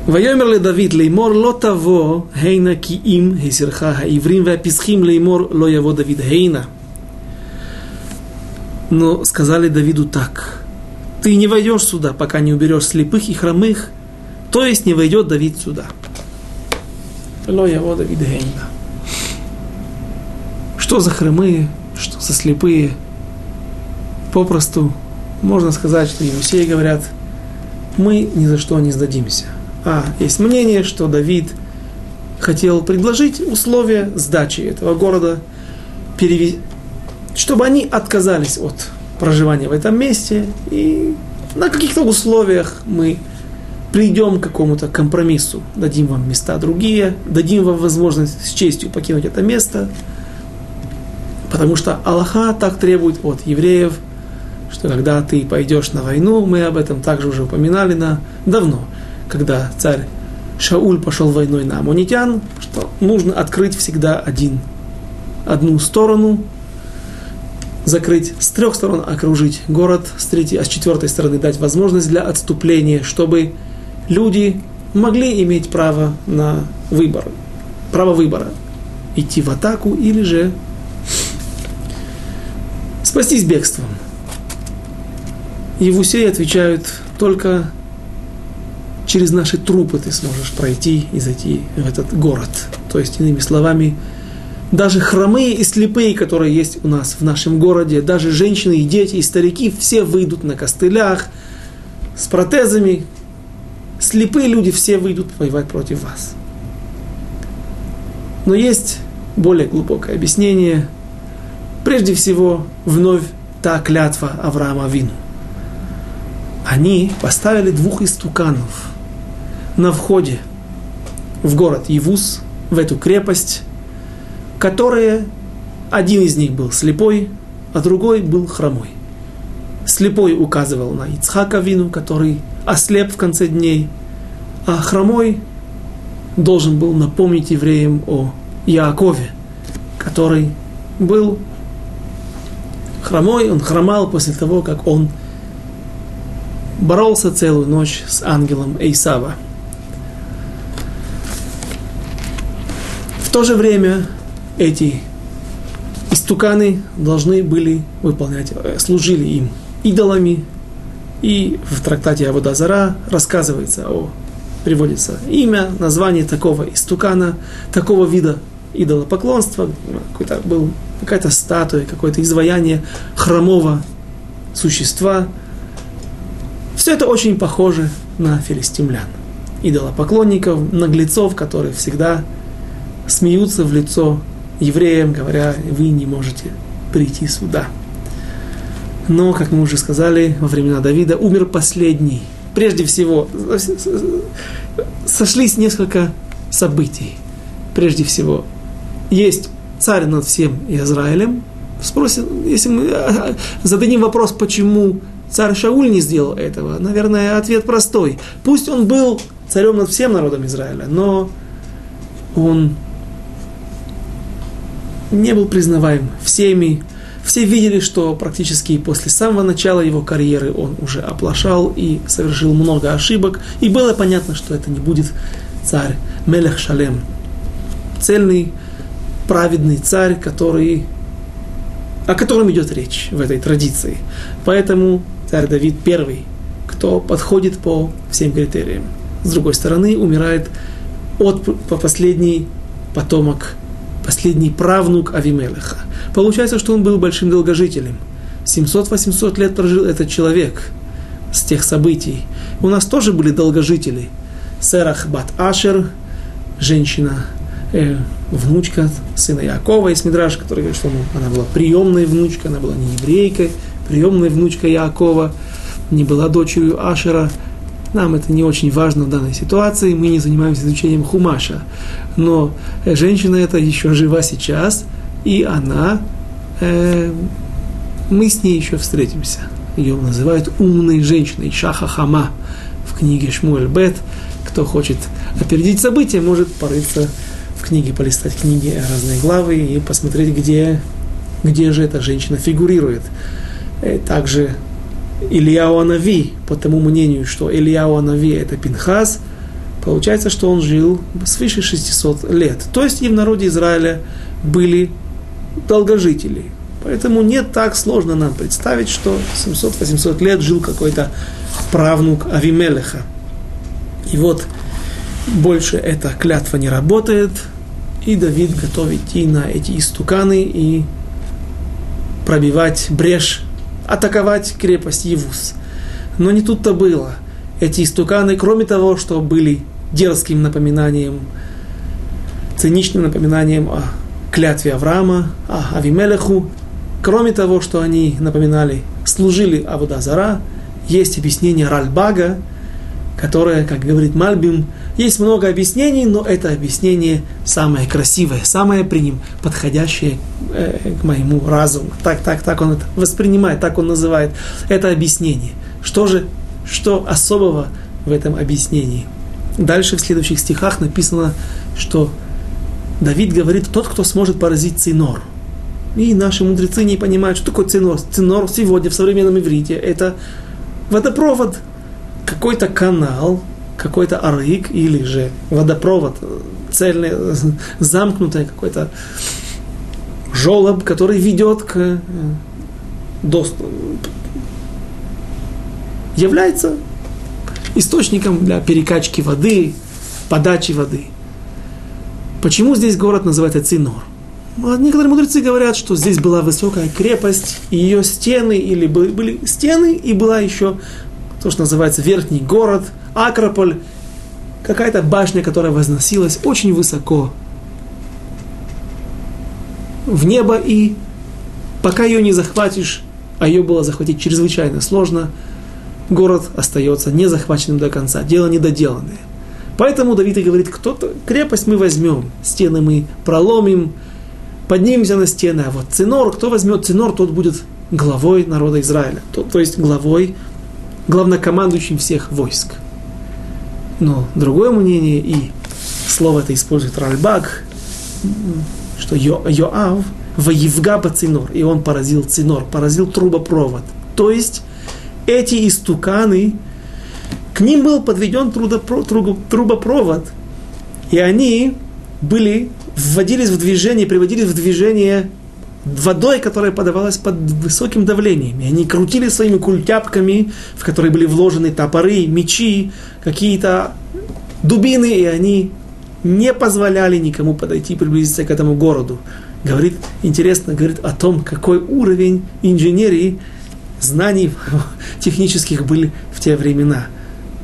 ויאמר לדוד לאמור לא תבוא הנה כי אם הסרך העברים והפסחים לאמור לא יבוא דוד הנה но сказали Давиду так. Ты не войдешь сюда, пока не уберешь слепых и хромых, то есть не войдет Давид сюда. Ло его Давид Гейна. Что за хромые, Что за слепые? Попросту можно сказать, что Евсеи говорят, мы ни за что не сдадимся. А есть мнение, что Давид хотел предложить условия сдачи этого города, перевести чтобы они отказались от проживания в этом месте, и на каких-то условиях мы придем к какому-то компромиссу, дадим вам места другие, дадим вам возможность с честью покинуть это место, потому что Аллаха так требует от евреев, что когда ты пойдешь на войну, мы об этом также уже упоминали на давно, когда царь Шауль пошел войной на амунитян, что нужно открыть всегда один, одну сторону, закрыть с трех сторон, окружить город с третьей, а с четвертой стороны дать возможность для отступления, чтобы люди могли иметь право на выбор, право выбора, идти в атаку или же спастись бегством. Евусеи отвечают, только через наши трупы ты сможешь пройти и зайти в этот город. То есть, иными словами, даже хромые и слепые, которые есть у нас в нашем городе, даже женщины и дети и старики, все выйдут на костылях с протезами. Слепые люди все выйдут воевать против вас. Но есть более глубокое объяснение. Прежде всего, вновь та клятва Авраама Вину. Они поставили двух истуканов на входе в город Евус, в эту крепость, которые, один из них был слепой, а другой был хромой. Слепой указывал на Ицхака Вину, который ослеп в конце дней, а хромой должен был напомнить евреям о Яакове, который был хромой, он хромал после того, как он боролся целую ночь с ангелом Эйсава. В то же время эти истуканы должны были выполнять, э, служили им идолами. И в трактате Аводазара рассказывается о, приводится имя, название такого истукана, такого вида идолопоклонства, какой-то был какая-то статуя, какое-то изваяние хромого существа. Все это очень похоже на филистимлян, идолопоклонников, наглецов, которые всегда смеются в лицо евреям, говоря, вы не можете прийти сюда. Но, как мы уже сказали, во времена Давида умер последний. Прежде всего, сошлись несколько событий. Прежде всего, есть царь над всем Израилем. Спросим, если мы зададим вопрос, почему царь Шауль не сделал этого, наверное, ответ простой. Пусть он был царем над всем народом Израиля, но он не был признаваем всеми. Все видели, что практически после самого начала его карьеры он уже оплошал и совершил много ошибок. И было понятно, что это не будет царь Мелех Шалем. Цельный, праведный царь, который о котором идет речь в этой традиции. Поэтому царь Давид первый, кто подходит по всем критериям. С другой стороны, умирает от, по последний потомок, последний правнук Авимелеха. Получается, что он был большим долгожителем. 700-800 лет прожил этот человек с тех событий. У нас тоже были долгожители. Серах Бат Ашер, женщина, э, внучка сына Якова из Мидраш, который говорит, что ну, она была приемной внучкой, она была не еврейкой, приемной внучкой Якова, не была дочерью Ашера. Нам это не очень важно в данной ситуации, мы не занимаемся изучением Хумаша. Но э, женщина эта еще жива сейчас, и она, э, мы с ней еще встретимся. Ее называют умной женщиной, Шаха Хама в книге Шмуэль Бет. Кто хочет опередить события, может порыться в книге, полистать книги разные главы и посмотреть, где, где же эта женщина фигурирует. Э, также Ильяу Анави, по тому мнению, что Ильяу Анави это Пинхас, получается, что он жил свыше 600 лет. То есть и в народе Израиля были долгожители. Поэтому не так сложно нам представить, что 700-800 лет жил какой-то правнук Авимелеха. И вот больше эта клятва не работает, и Давид готов идти на эти истуканы и пробивать брешь, атаковать крепость Евус. Но не тут-то было. Эти истуканы, кроме того, что были дерзким напоминанием, циничным напоминанием о клятве Авраама, о Авимелеху, кроме того, что они напоминали, служили Авудазара, есть объяснение Ральбага, которое, как говорит Мальбим, есть много объяснений, но это объяснение самое красивое, самое при ним подходящее э, к моему разуму. Так, так, так он это воспринимает, так он называет это объяснение. Что же, что особого в этом объяснении? Дальше в следующих стихах написано, что Давид говорит, тот, кто сможет поразить цинор. И наши мудрецы не понимают, что такое цинор. Цинор сегодня в современном иврите это водопровод, какой-то канал, какой-то арык или же водопровод цельный, замкнутый какой-то жолоб, который ведет к э, доступу, является источником для перекачки воды, подачи воды. Почему здесь город называется Цинор? Ну, некоторые мудрецы говорят, что здесь была высокая крепость, и ее стены, или были стены, и была еще то, что называется верхний город, Акрополь, какая-то башня, которая возносилась очень высоко в небо, и пока ее не захватишь, а ее было захватить чрезвычайно сложно, город остается не захваченным до конца, дело недоделанное. Поэтому Давид и говорит, кто-то, крепость мы возьмем, стены мы проломим, поднимемся на стены, а вот Цинор, кто возьмет Цинор, тот будет главой народа Израиля, то, то есть главой главнокомандующим всех войск. Но другое мнение, и слово это использует Ральбак, что Йо, Йоав воевга по цинор, и он поразил цинор, поразил трубопровод. То есть эти истуканы, к ним был подведен трубопровод, и они были, вводились в движение, приводились в движение водой, которая подавалась под высоким давлением. И они крутили своими культяпками, в которые были вложены топоры, мечи, какие-то дубины, и они не позволяли никому подойти, приблизиться к этому городу. Говорит, интересно, говорит о том, какой уровень инженерии, знаний технических были в те времена –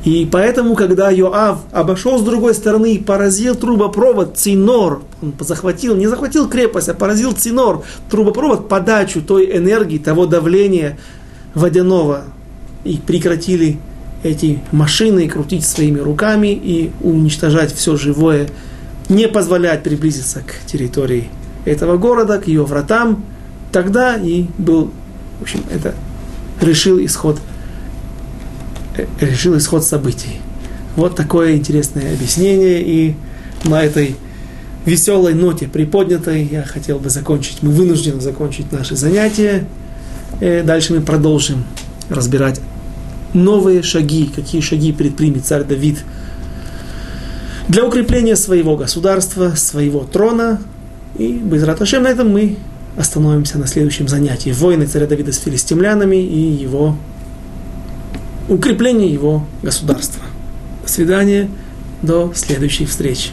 и поэтому, когда Йоав обошел с другой стороны и поразил трубопровод Цинор, он захватил, не захватил крепость, а поразил Цинор, трубопровод, подачу той энергии, того давления водяного, и прекратили эти машины крутить своими руками и уничтожать все живое, не позволять приблизиться к территории этого города, к ее вратам, тогда и был, в общем, это решил исход решил исход событий. Вот такое интересное объяснение, и на этой веселой ноте, приподнятой, я хотел бы закончить, мы вынуждены закончить наши занятия. И э, дальше мы продолжим разбирать новые шаги, какие шаги предпримет царь Давид для укрепления своего государства, своего трона. И без раташем на этом мы остановимся на следующем занятии. Войны царя Давида с филистимлянами и его укрепление его государства. До свидания, до следующих встреч.